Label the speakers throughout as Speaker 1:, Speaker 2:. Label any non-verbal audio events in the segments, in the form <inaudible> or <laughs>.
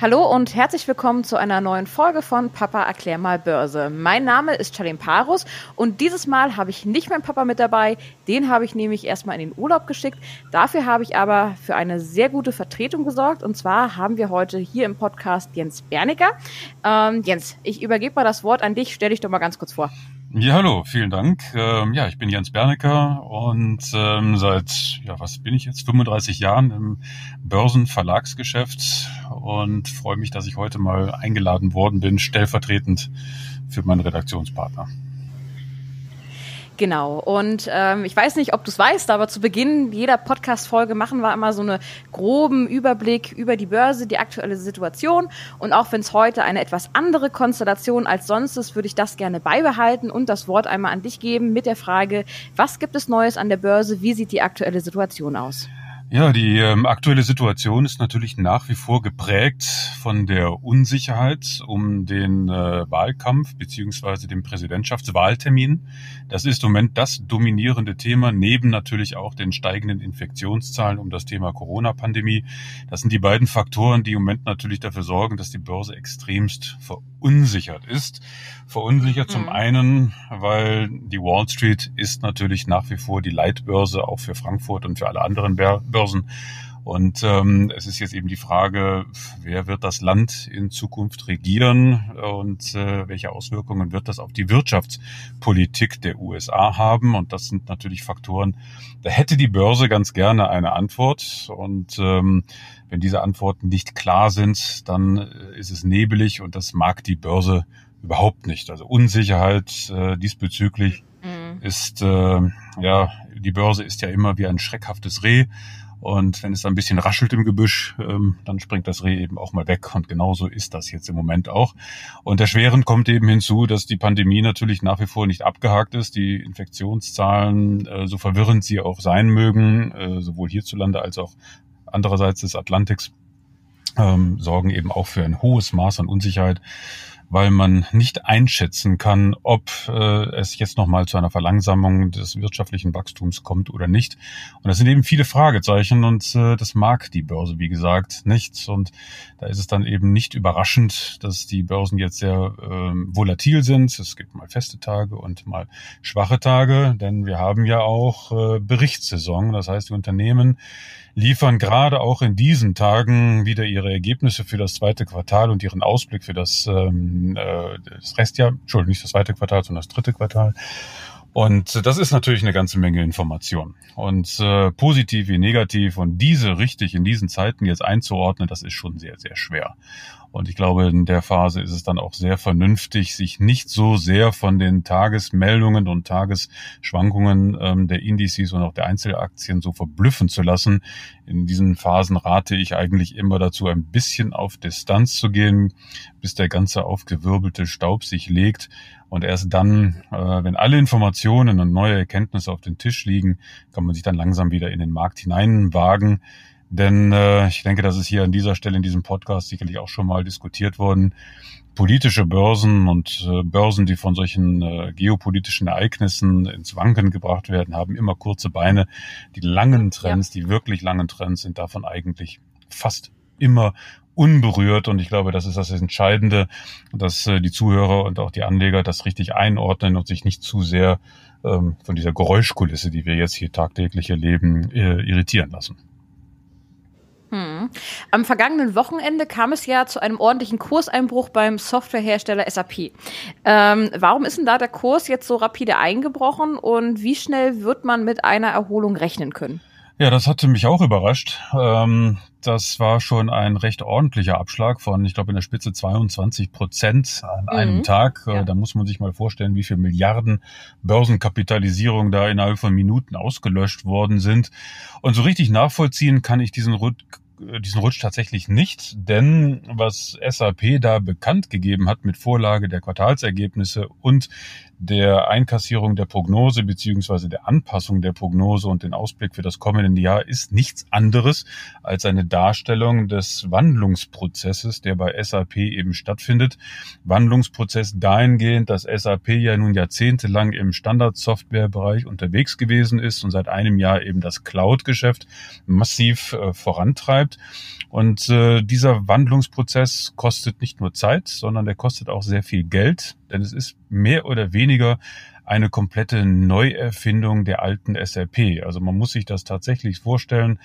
Speaker 1: Hallo und herzlich willkommen zu einer neuen Folge von Papa erklär mal Börse. Mein Name ist Charlene Parus und dieses Mal habe ich nicht meinen Papa mit dabei. Den habe ich nämlich erstmal in den Urlaub geschickt. Dafür habe ich aber für eine sehr gute Vertretung gesorgt und zwar haben wir heute hier im Podcast Jens Berniger. Ähm, Jens, ich übergebe mal das Wort an dich. Stell dich doch mal ganz kurz vor.
Speaker 2: Ja, hallo, vielen Dank. Ähm, ja, ich bin Jens Bernecker und ähm, seit, ja, was bin ich jetzt, 35 Jahren im Börsenverlagsgeschäft und freue mich, dass ich heute mal eingeladen worden bin, stellvertretend für meinen Redaktionspartner.
Speaker 1: Genau. Und ähm, ich weiß nicht, ob du es weißt, aber zu Beginn jeder Podcast-Folge machen wir immer so einen groben Überblick über die Börse, die aktuelle Situation. Und auch wenn es heute eine etwas andere Konstellation als sonst ist, würde ich das gerne beibehalten und das Wort einmal an dich geben mit der Frage, was gibt es Neues an der Börse? Wie sieht die aktuelle Situation aus?
Speaker 2: Ja, die ähm, aktuelle Situation ist natürlich nach wie vor geprägt von der Unsicherheit um den äh, Wahlkampf beziehungsweise den Präsidentschaftswahltermin. Das ist im Moment das dominierende Thema, neben natürlich auch den steigenden Infektionszahlen um das Thema Corona-Pandemie. Das sind die beiden Faktoren, die im Moment natürlich dafür sorgen, dass die Börse extremst verunsichert ist. Verunsichert mhm. zum einen, weil die Wall Street ist natürlich nach wie vor die Leitbörse auch für Frankfurt und für alle anderen Börsen Börsen. Und ähm, es ist jetzt eben die Frage, wer wird das Land in Zukunft regieren und äh, welche Auswirkungen wird das auf die Wirtschaftspolitik der USA haben? Und das sind natürlich Faktoren, da hätte die Börse ganz gerne eine Antwort. Und ähm, wenn diese Antworten nicht klar sind, dann äh, ist es nebelig und das mag die Börse überhaupt nicht. Also Unsicherheit äh, diesbezüglich mhm. ist, äh, ja, die Börse ist ja immer wie ein schreckhaftes Reh und wenn es ein bisschen raschelt im Gebüsch, ähm, dann springt das Reh eben auch mal weg. Und genauso ist das jetzt im Moment auch. Und der Schweren kommt eben hinzu, dass die Pandemie natürlich nach wie vor nicht abgehakt ist. Die Infektionszahlen, äh, so verwirrend sie auch sein mögen, äh, sowohl hierzulande als auch andererseits des Atlantiks, ähm, sorgen eben auch für ein hohes Maß an Unsicherheit weil man nicht einschätzen kann, ob äh, es jetzt nochmal zu einer Verlangsamung des wirtschaftlichen Wachstums kommt oder nicht. Und das sind eben viele Fragezeichen und äh, das mag die Börse, wie gesagt, nicht. Und da ist es dann eben nicht überraschend, dass die Börsen jetzt sehr äh, volatil sind. Es gibt mal feste Tage und mal schwache Tage, denn wir haben ja auch äh, Berichtssaison. Das heißt, die Unternehmen liefern gerade auch in diesen Tagen wieder ihre Ergebnisse für das zweite Quartal und ihren Ausblick für das, ähm, äh, das Restjahr, Entschuldigung, nicht das zweite Quartal, sondern das dritte Quartal. Und das ist natürlich eine ganze Menge Information. Und äh, positiv wie negativ und diese richtig in diesen Zeiten jetzt einzuordnen, das ist schon sehr, sehr schwer. Und ich glaube, in der Phase ist es dann auch sehr vernünftig, sich nicht so sehr von den Tagesmeldungen und Tagesschwankungen ähm, der Indizes und auch der Einzelaktien so verblüffen zu lassen. In diesen Phasen rate ich eigentlich immer dazu, ein bisschen auf Distanz zu gehen, bis der ganze aufgewirbelte Staub sich legt und erst dann, äh, wenn alle Informationen und neue Erkenntnisse auf den Tisch liegen, kann man sich dann langsam wieder in den Markt hineinwagen. Denn äh, ich denke, das ist hier an dieser Stelle in diesem Podcast sicherlich auch schon mal diskutiert worden. Politische Börsen und äh, Börsen, die von solchen äh, geopolitischen Ereignissen ins Wanken gebracht werden, haben immer kurze Beine. Die langen Trends, ja. die wirklich langen Trends sind davon eigentlich fast immer unberührt. Und ich glaube, das ist das Entscheidende, dass äh, die Zuhörer und auch die Anleger das richtig einordnen und sich nicht zu sehr ähm, von dieser Geräuschkulisse, die wir jetzt hier tagtäglich erleben, äh, irritieren lassen.
Speaker 1: Am vergangenen Wochenende kam es ja zu einem ordentlichen Kurseinbruch beim Softwarehersteller SAP. Ähm, warum ist denn da der Kurs jetzt so rapide eingebrochen und wie schnell wird man mit einer Erholung rechnen können?
Speaker 2: Ja, das hatte mich auch überrascht. Ähm, das war schon ein recht ordentlicher Abschlag von, ich glaube, in der Spitze 22 Prozent an mhm. einem Tag. Äh, ja. Da muss man sich mal vorstellen, wie viel Milliarden Börsenkapitalisierung da innerhalb von Minuten ausgelöscht worden sind. Und so richtig nachvollziehen kann ich diesen diesen Rutsch tatsächlich nicht, denn was SAP da bekannt gegeben hat mit Vorlage der Quartalsergebnisse und der Einkassierung der Prognose beziehungsweise der Anpassung der Prognose und den Ausblick für das kommende Jahr ist nichts anderes als eine Darstellung des Wandlungsprozesses, der bei SAP eben stattfindet. Wandlungsprozess dahingehend, dass SAP ja nun jahrzehntelang im Standardsoftwarebereich unterwegs gewesen ist und seit einem Jahr eben das Cloud-Geschäft massiv äh, vorantreibt bleibt. Und äh, dieser Wandlungsprozess kostet nicht nur Zeit, sondern der kostet auch sehr viel Geld, denn es ist mehr oder weniger eine komplette Neuerfindung der alten SAP. Also man muss sich das tatsächlich vorstellen,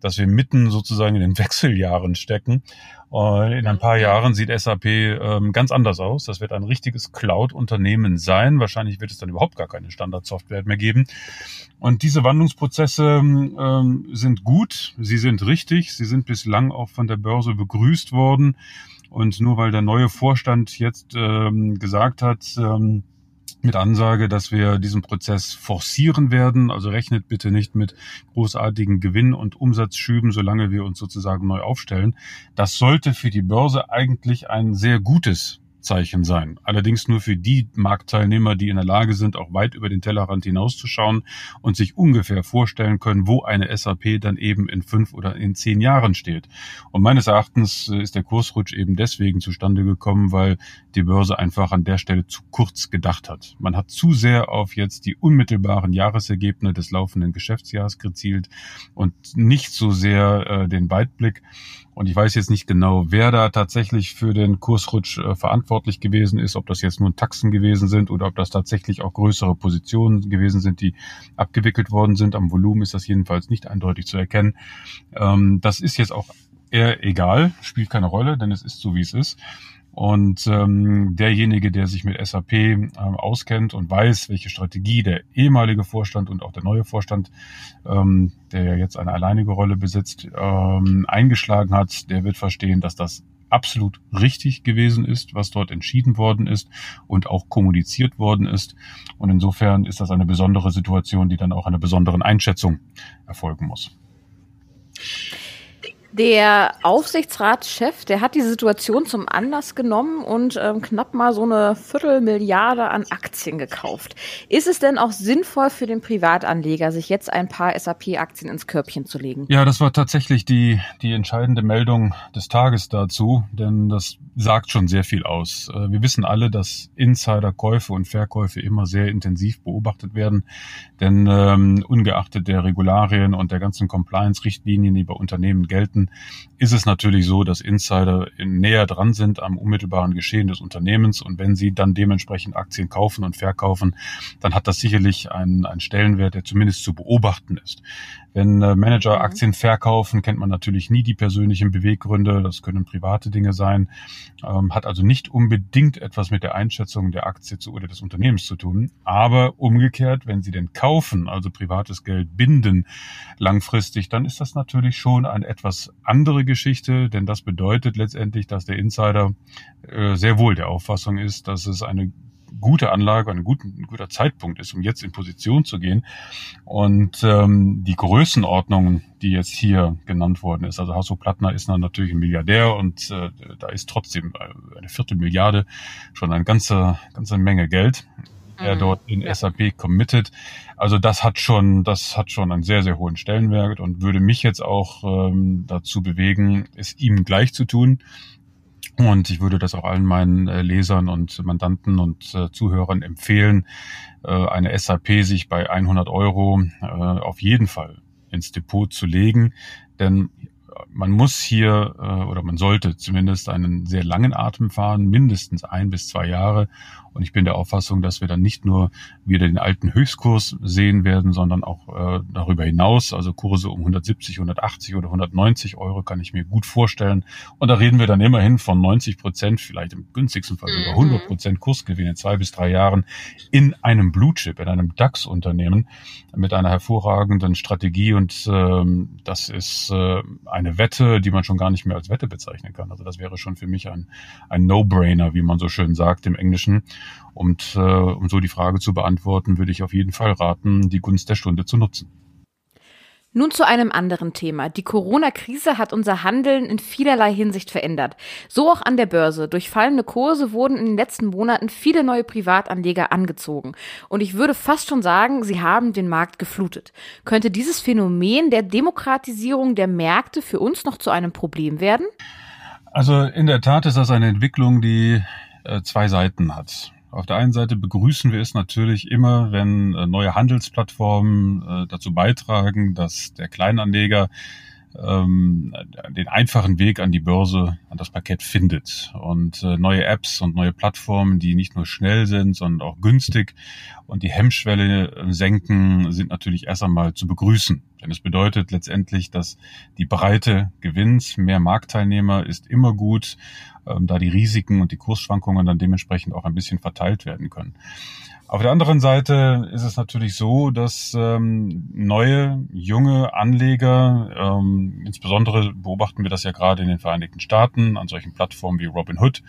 Speaker 2: dass wir mitten sozusagen in den <laughs> Wechseljahren stecken. In ein paar Jahren sieht SAP ähm, ganz anders aus. Das wird ein richtiges Cloud-Unternehmen sein. Wahrscheinlich wird es dann überhaupt gar keine Standardsoftware mehr geben. Und diese Wandlungsprozesse ähm, sind gut, sie sind richtig, sie sind bislang auch von der Börse begrüßt worden. Und nur weil der neue Vorstand jetzt ähm, gesagt hat, ähm, mit Ansage, dass wir diesen Prozess forcieren werden. Also rechnet bitte nicht mit großartigen Gewinn- und Umsatzschüben, solange wir uns sozusagen neu aufstellen. Das sollte für die Börse eigentlich ein sehr gutes Zeichen sein. Allerdings nur für die Marktteilnehmer, die in der Lage sind, auch weit über den Tellerrand hinauszuschauen und sich ungefähr vorstellen können, wo eine SAP dann eben in fünf oder in zehn Jahren steht. Und meines Erachtens ist der Kursrutsch eben deswegen zustande gekommen, weil die Börse einfach an der Stelle zu kurz gedacht hat. Man hat zu sehr auf jetzt die unmittelbaren Jahresergebnisse des laufenden Geschäftsjahres gezielt und nicht so sehr äh, den Weitblick. Und ich weiß jetzt nicht genau, wer da tatsächlich für den Kursrutsch äh, verantwortlich gewesen ist, ob das jetzt nur Taxen gewesen sind oder ob das tatsächlich auch größere Positionen gewesen sind, die abgewickelt worden sind. Am Volumen ist das jedenfalls nicht eindeutig zu erkennen. Ähm, das ist jetzt auch eher egal, spielt keine Rolle, denn es ist so, wie es ist. Und ähm, derjenige, der sich mit SAP ähm, auskennt und weiß, welche Strategie der ehemalige Vorstand und auch der neue Vorstand, ähm, der ja jetzt eine alleinige Rolle besitzt, ähm, eingeschlagen hat, der wird verstehen, dass das absolut richtig gewesen ist, was dort entschieden worden ist und auch kommuniziert worden ist. Und insofern ist das eine besondere Situation, die dann auch einer besonderen Einschätzung erfolgen muss.
Speaker 1: Der Aufsichtsratschef, der hat die Situation zum Anlass genommen und ähm, knapp mal so eine Viertelmilliarde an Aktien gekauft. Ist es denn auch sinnvoll für den Privatanleger, sich jetzt ein paar SAP-Aktien ins Körbchen zu legen?
Speaker 2: Ja, das war tatsächlich die, die entscheidende Meldung des Tages dazu, denn das sagt schon sehr viel aus. Äh, wir wissen alle, dass Insiderkäufe und Verkäufe immer sehr intensiv beobachtet werden, denn ähm, ungeachtet der Regularien und der ganzen Compliance-Richtlinien, die bei Unternehmen gelten, betrachten, ist es natürlich so, dass Insider näher dran sind am unmittelbaren Geschehen des Unternehmens und wenn sie dann dementsprechend Aktien kaufen und verkaufen, dann hat das sicherlich einen, einen Stellenwert, der zumindest zu beobachten ist. Wenn äh, Manager mhm. Aktien verkaufen, kennt man natürlich nie die persönlichen Beweggründe. Das können private Dinge sein. Ähm, hat also nicht unbedingt etwas mit der Einschätzung der Aktie zu, oder des Unternehmens zu tun. Aber umgekehrt, wenn Sie denn kaufen, also privates Geld binden langfristig, dann ist das natürlich schon eine etwas andere Geschichte, denn das bedeutet letztendlich, dass der Insider äh, sehr wohl der Auffassung ist, dass es eine gute Anlage, ein, guter, ein guter Zeitpunkt ist, um jetzt in Position zu gehen. Und ähm, die Größenordnung, die jetzt hier genannt worden ist, also Hasso Plattner ist dann natürlich ein Milliardär und äh, da ist trotzdem äh, eine Viertelmilliarde schon eine ganze, ganze Menge Geld er mhm. dort in ja. SAP committed. Also das hat schon, das hat schon einen sehr, sehr hohen Stellenwert und würde mich jetzt auch ähm, dazu bewegen, es ihm gleich zu tun. Und ich würde das auch allen meinen äh, Lesern und Mandanten und äh, Zuhörern empfehlen, äh, eine SAP sich bei 100 Euro auf jeden Fall ins Depot zu legen. Denn man muss hier oder man sollte zumindest einen sehr langen Atem fahren, mindestens ein bis zwei Jahre. Und ich bin der Auffassung, dass wir dann nicht nur wieder den alten Höchstkurs sehen werden, sondern auch äh, darüber hinaus. Also Kurse um 170, 180 oder 190 Euro kann ich mir gut vorstellen. Und da reden wir dann immerhin von 90 Prozent, vielleicht im günstigsten Fall sogar 100 mhm. Prozent Kursgewinn in zwei bis drei Jahren in einem Blue Chip, in einem DAX-Unternehmen mit einer hervorragenden Strategie. Und ähm, das ist äh, eine Wette, die man schon gar nicht mehr als Wette bezeichnen kann. Also das wäre schon für mich ein, ein No-Brainer, wie man so schön sagt im Englischen. Und äh, um so die Frage zu beantworten, würde ich auf jeden Fall raten, die Gunst der Stunde zu nutzen.
Speaker 1: Nun zu einem anderen Thema. Die Corona-Krise hat unser Handeln in vielerlei Hinsicht verändert. So auch an der Börse. Durch fallende Kurse wurden in den letzten Monaten viele neue Privatanleger angezogen. Und ich würde fast schon sagen, sie haben den Markt geflutet. Könnte dieses Phänomen der Demokratisierung der Märkte für uns noch zu einem Problem werden?
Speaker 2: Also in der Tat ist das eine Entwicklung, die äh, zwei Seiten hat. Auf der einen Seite begrüßen wir es natürlich immer, wenn äh, neue Handelsplattformen äh, dazu beitragen, dass der Kleinanleger ähm, den einfachen Weg an die Börse, an das Parkett findet. Und äh, neue Apps und neue Plattformen, die nicht nur schnell sind, sondern auch günstig und die Hemmschwelle äh, senken, sind natürlich erst einmal zu begrüßen. Denn es bedeutet letztendlich, dass die Breite gewinnt. Mehr Marktteilnehmer ist immer gut, ähm, da die Risiken und die Kursschwankungen dann dementsprechend auch ein bisschen verteilt werden können. Auf der anderen Seite ist es natürlich so, dass ähm, neue, junge Anleger, ähm, insbesondere beobachten wir das ja gerade in den Vereinigten Staaten an solchen Plattformen wie Robinhood,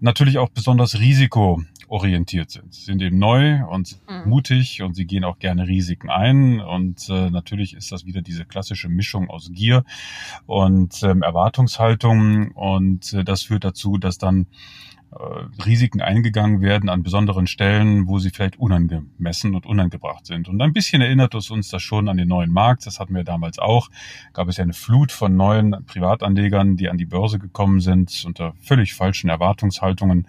Speaker 2: natürlich auch besonders risikoorientiert sind. Sie sind eben neu und mhm. mutig und sie gehen auch gerne Risiken ein. Und äh, natürlich ist das wieder diese klassische Mischung aus Gier und ähm, Erwartungshaltung. Und äh, das führt dazu, dass dann Risiken eingegangen werden an besonderen Stellen, wo sie vielleicht unangemessen und unangebracht sind. Und ein bisschen erinnert es uns das schon an den neuen Markt. Das hatten wir damals auch. Gab es ja eine Flut von neuen Privatanlegern, die an die Börse gekommen sind unter völlig falschen Erwartungshaltungen.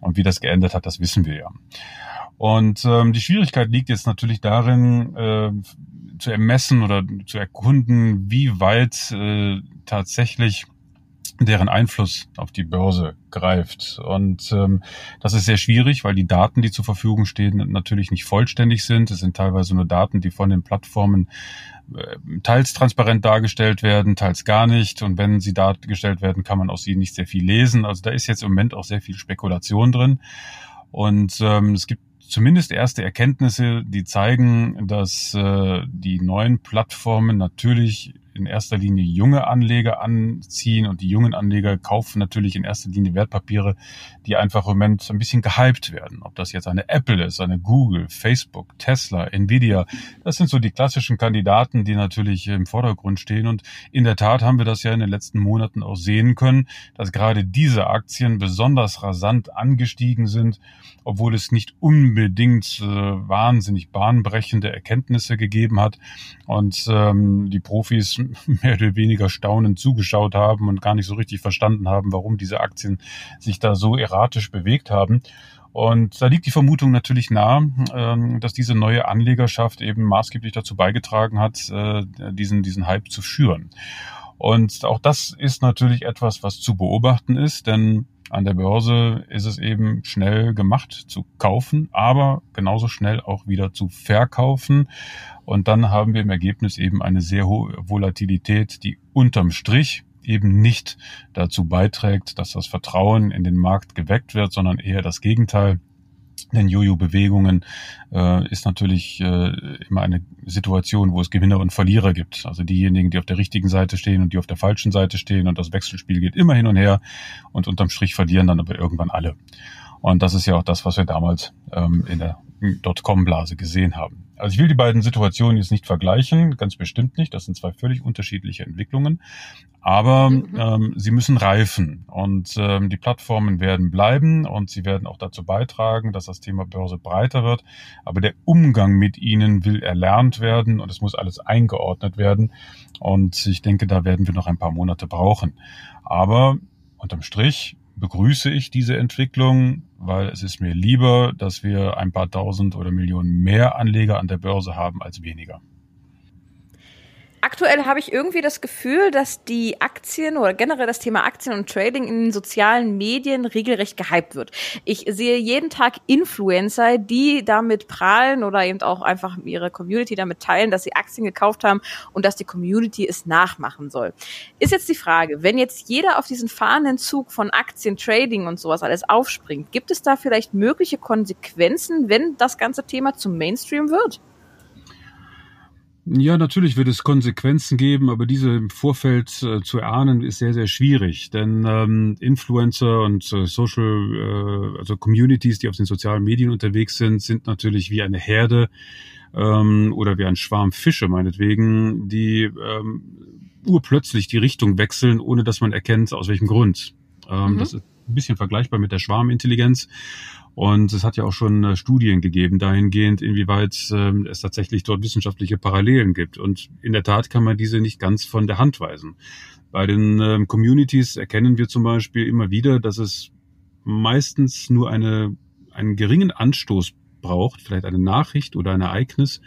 Speaker 2: Und wie das geendet hat, das wissen wir ja. Und ähm, die Schwierigkeit liegt jetzt natürlich darin, äh, zu ermessen oder zu erkunden, wie weit äh, tatsächlich deren Einfluss auf die Börse greift. Und ähm, das ist sehr schwierig, weil die Daten, die zur Verfügung stehen, natürlich nicht vollständig sind. Es sind teilweise nur Daten, die von den Plattformen äh, teils transparent dargestellt werden, teils gar nicht. Und wenn sie dargestellt werden, kann man aus sie nicht sehr viel lesen. Also da ist jetzt im Moment auch sehr viel Spekulation drin. Und ähm, es gibt zumindest erste Erkenntnisse, die zeigen, dass äh, die neuen Plattformen natürlich in erster Linie junge Anleger anziehen und die jungen Anleger kaufen natürlich in erster Linie Wertpapiere, die einfach im Moment ein bisschen gehypt werden. Ob das jetzt eine Apple ist, eine Google, Facebook, Tesla, Nvidia, das sind so die klassischen Kandidaten, die natürlich im Vordergrund stehen. Und in der Tat haben wir das ja in den letzten Monaten auch sehen können, dass gerade diese Aktien besonders rasant angestiegen sind, obwohl es nicht unbedingt äh, wahnsinnig bahnbrechende Erkenntnisse gegeben hat. Und ähm, die Profis <laughs> mehr oder weniger staunend zugeschaut haben und gar nicht so richtig verstanden haben, warum diese Aktien sich da so erratisch bewegt haben. Und da liegt die Vermutung natürlich nahe, ähm, dass diese neue Anlegerschaft eben maßgeblich dazu beigetragen hat, äh, diesen, diesen Hype zu führen. Und auch das ist natürlich etwas, was zu beobachten ist, denn an der Börse ist es eben schnell gemacht zu kaufen, aber genauso schnell auch wieder zu verkaufen. Und dann haben wir im Ergebnis eben eine sehr hohe Volatilität, die unterm Strich eben nicht dazu beiträgt, dass das Vertrauen in den Markt geweckt wird, sondern eher das Gegenteil. Denn Jojo-Bewegungen äh, ist natürlich äh, immer eine Situation, wo es Gewinner und Verlierer gibt. Also diejenigen, die auf der richtigen Seite stehen und die auf der falschen Seite stehen und das Wechselspiel geht immer hin und her und unterm Strich verlieren dann aber irgendwann alle. Und das ist ja auch das, was wir damals ähm, in der Dotcom-Blase gesehen haben. Also ich will die beiden Situationen jetzt nicht vergleichen, ganz bestimmt nicht. Das sind zwei völlig unterschiedliche Entwicklungen. Aber mhm. ähm, sie müssen reifen und ähm, die Plattformen werden bleiben und sie werden auch dazu beitragen, dass das Thema Börse breiter wird. Aber der Umgang mit ihnen will erlernt werden und es muss alles eingeordnet werden. Und ich denke, da werden wir noch ein paar Monate brauchen. Aber unterm Strich begrüße ich diese Entwicklung, weil es ist mir lieber, dass wir ein paar tausend oder Millionen mehr Anleger an der Börse haben als weniger.
Speaker 1: Aktuell habe ich irgendwie das Gefühl, dass die Aktien oder generell das Thema Aktien und Trading in den sozialen Medien regelrecht gehypt wird. Ich sehe jeden Tag Influencer, die damit prahlen oder eben auch einfach ihre Community damit teilen, dass sie Aktien gekauft haben und dass die Community es nachmachen soll. Ist jetzt die Frage, wenn jetzt jeder auf diesen fahrenden Zug von Aktien, Trading und sowas alles aufspringt, gibt es da vielleicht mögliche Konsequenzen, wenn das ganze Thema zum Mainstream wird?
Speaker 2: Ja, natürlich wird es Konsequenzen geben, aber diese im Vorfeld äh, zu erahnen ist sehr, sehr schwierig. Denn ähm, Influencer und äh, Social, äh, also Communities, die auf den sozialen Medien unterwegs sind, sind natürlich wie eine Herde ähm, oder wie ein Schwarm Fische meinetwegen, die ähm, urplötzlich die Richtung wechseln, ohne dass man erkennt, aus welchem Grund. Ähm, mhm. Das ist ein bisschen vergleichbar mit der Schwarmintelligenz. Und es hat ja auch schon äh, Studien gegeben dahingehend, inwieweit ähm, es tatsächlich dort wissenschaftliche Parallelen gibt. Und in der Tat kann man diese nicht ganz von der Hand weisen. Bei den ähm, Communities erkennen wir zum Beispiel immer wieder, dass es meistens nur eine, einen geringen Anstoß braucht, vielleicht eine Nachricht oder ein Ereignis,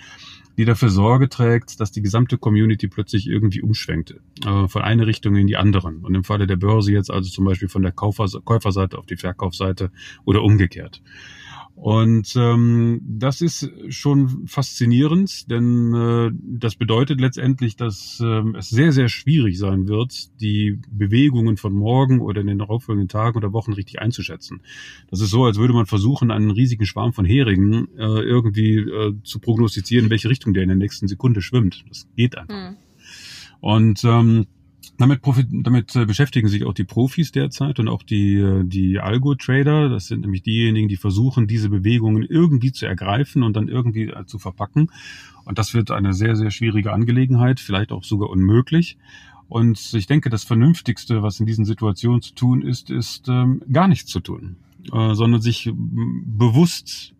Speaker 2: die dafür Sorge trägt, dass die gesamte Community plötzlich irgendwie umschwenkt, äh, von einer Richtung in die anderen. Und im Falle der Börse jetzt also zum Beispiel von der Käuferseite auf die Verkaufsseite oder umgekehrt. Und ähm, das ist schon faszinierend, denn äh, das bedeutet letztendlich, dass äh, es sehr, sehr schwierig sein wird, die Bewegungen von morgen oder in den darauffolgenden Tagen oder Wochen richtig einzuschätzen. Das ist so, als würde man versuchen, einen riesigen Schwarm von Heringen äh, irgendwie äh, zu prognostizieren, in welche Richtung der in der nächsten Sekunde schwimmt. Das geht einfach. Hm. Und ähm, damit, damit äh, beschäftigen sich auch die Profis derzeit und auch die, äh, die Algo-Trader. Das sind nämlich diejenigen, die versuchen, diese Bewegungen irgendwie zu ergreifen und dann irgendwie äh, zu verpacken. Und das wird eine sehr, sehr schwierige Angelegenheit, vielleicht auch sogar unmöglich. Und ich denke, das Vernünftigste, was in diesen Situationen zu tun ist, ist ähm, gar nichts zu tun, äh, sondern sich bewusst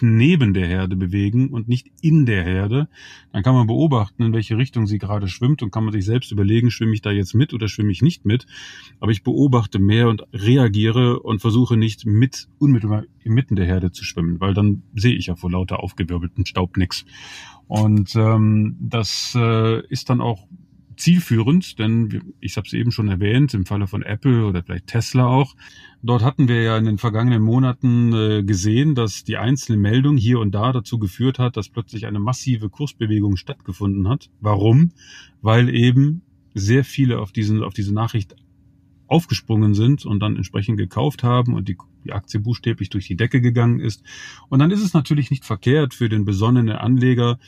Speaker 2: neben der Herde bewegen und nicht in der Herde, dann kann man beobachten, in welche Richtung sie gerade schwimmt und kann man sich selbst überlegen, schwimme ich da jetzt mit oder schwimme ich nicht mit. Aber ich beobachte mehr und reagiere und versuche nicht mit unmittelbar inmitten der Herde zu schwimmen, weil dann sehe ich ja vor lauter aufgewirbelten Staub nichts. Und ähm, das äh, ist dann auch zielführend, denn ich habe es eben schon erwähnt, im Falle von Apple oder vielleicht Tesla auch, dort hatten wir ja in den vergangenen Monaten äh, gesehen, dass die einzelne Meldung hier und da dazu geführt hat, dass plötzlich eine massive Kursbewegung stattgefunden hat. Warum? Weil eben sehr viele auf, diesen, auf diese Nachricht aufgesprungen sind und dann entsprechend gekauft haben und die, die Aktie buchstäblich durch die Decke gegangen ist. Und dann ist es natürlich nicht verkehrt für den besonnenen Anleger,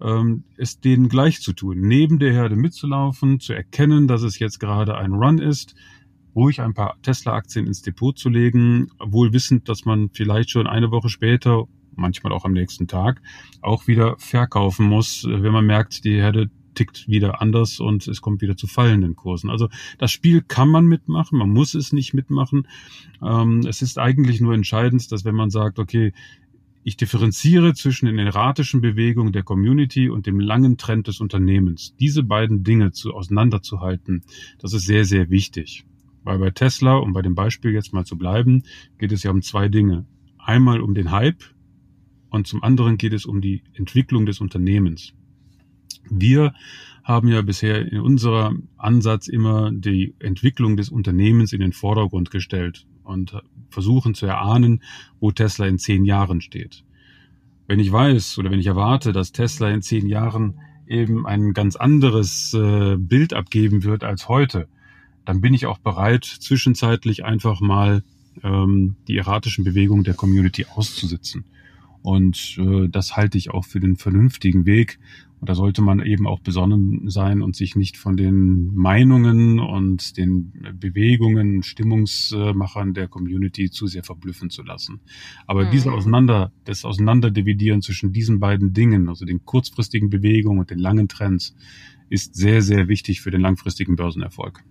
Speaker 2: ähm, es denen gleich zu tun, neben der Herde mitzulaufen, zu erkennen, dass es jetzt gerade ein Run ist, ruhig ein paar Tesla-Aktien ins Depot zu legen, wohl wissend, dass man vielleicht schon eine Woche später, manchmal auch am nächsten Tag, auch wieder verkaufen muss, wenn man merkt, die Herde tickt wieder anders und es kommt wieder zu fallenden Kursen. Also das Spiel kann man mitmachen, man muss es nicht mitmachen. Ähm, es ist eigentlich nur entscheidend, dass wenn man sagt, okay, ich differenziere zwischen den erratischen Bewegungen der Community und dem langen Trend des Unternehmens. Diese beiden Dinge zu, auseinanderzuhalten, das ist sehr, sehr wichtig. Weil bei Tesla, um bei dem Beispiel jetzt mal zu bleiben, geht es ja um zwei Dinge. Einmal um den Hype und zum anderen geht es um die Entwicklung des Unternehmens. Wir haben ja bisher in unserem Ansatz immer die Entwicklung des Unternehmens in den Vordergrund gestellt und versuchen zu erahnen, wo Tesla in zehn Jahren steht. Wenn ich weiß oder wenn ich erwarte, dass Tesla in zehn Jahren eben ein ganz anderes äh, Bild abgeben wird als heute, dann bin ich auch bereit, zwischenzeitlich einfach mal ähm, die erratischen Bewegungen der Community auszusitzen. Und äh, das halte ich auch für den vernünftigen Weg. Da sollte man eben auch besonnen sein und sich nicht von den Meinungen und den Bewegungen, Stimmungsmachern der Community zu sehr verblüffen zu lassen. Aber mhm. diese Auseinander, das Auseinanderdividieren zwischen diesen beiden Dingen, also den kurzfristigen Bewegungen und den langen Trends, ist sehr, sehr wichtig für den langfristigen Börsenerfolg.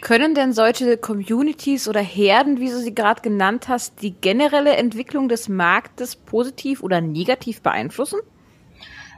Speaker 1: Können denn solche Communities oder Herden, wie du sie gerade genannt hast, die generelle Entwicklung des Marktes positiv oder negativ beeinflussen?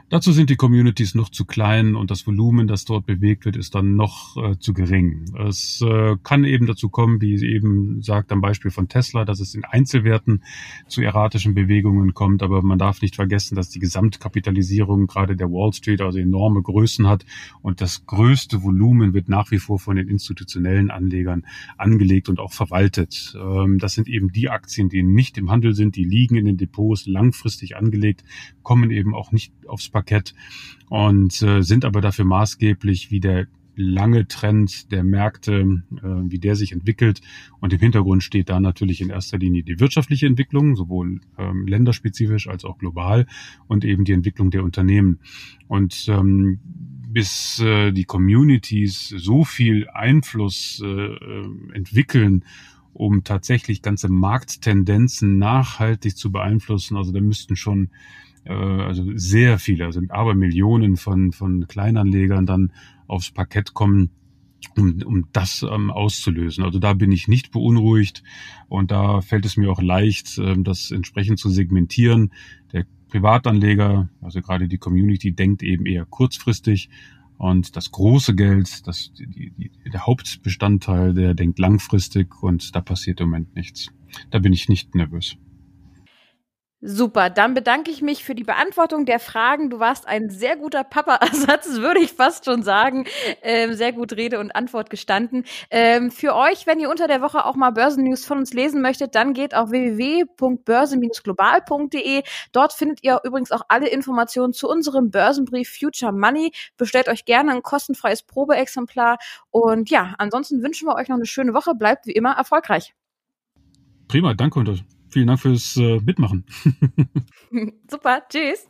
Speaker 2: Dazu sind die Communities noch zu klein und das Volumen, das dort bewegt wird, ist dann noch äh, zu gering. Es äh, kann eben dazu kommen, wie eben sagt am Beispiel von Tesla, dass es in Einzelwerten zu erratischen Bewegungen kommt, aber man darf nicht vergessen, dass die Gesamtkapitalisierung gerade der Wall Street also enorme Größen hat und das größte Volumen wird nach wie vor von den institutionellen Anlegern angelegt und auch verwaltet. Ähm, das sind eben die Aktien, die nicht im Handel sind, die liegen in den Depots langfristig angelegt, kommen eben auch nicht aufs Parkett und äh, sind aber dafür maßgeblich, wie der lange Trend der Märkte, äh, wie der sich entwickelt. Und im Hintergrund steht da natürlich in erster Linie die wirtschaftliche Entwicklung, sowohl ähm, länderspezifisch als auch global und eben die Entwicklung der Unternehmen. Und ähm, bis äh, die Communities so viel Einfluss äh, äh entwickeln, um tatsächlich ganze Markttendenzen nachhaltig zu beeinflussen, also da müssten schon äh, also sehr viele, also aber Millionen von, von Kleinanlegern dann aufs Parkett kommen, um, um das ähm, auszulösen. Also da bin ich nicht beunruhigt und da fällt es mir auch leicht, ähm, das entsprechend zu segmentieren. Der Privatanleger, also gerade die Community, denkt eben eher kurzfristig und das große Geld, das, die, die, der Hauptbestandteil, der denkt langfristig und da passiert im Moment nichts. Da bin ich nicht nervös.
Speaker 1: Super, dann bedanke ich mich für die Beantwortung der Fragen. Du warst ein sehr guter Papa-Ersatz, <laughs> würde ich fast schon sagen. Ähm, sehr gut Rede und Antwort gestanden. Ähm, für euch, wenn ihr unter der Woche auch mal Börsennews von uns lesen möchtet, dann geht auf www.börse-global.de. Dort findet ihr übrigens auch alle Informationen zu unserem Börsenbrief Future Money. Bestellt euch gerne ein kostenfreies Probeexemplar. Und ja, ansonsten wünschen wir euch noch eine schöne Woche. Bleibt wie immer erfolgreich.
Speaker 2: Prima, danke und vielen Dank fürs äh, Mitmachen. <laughs>
Speaker 1: Super, tschüss.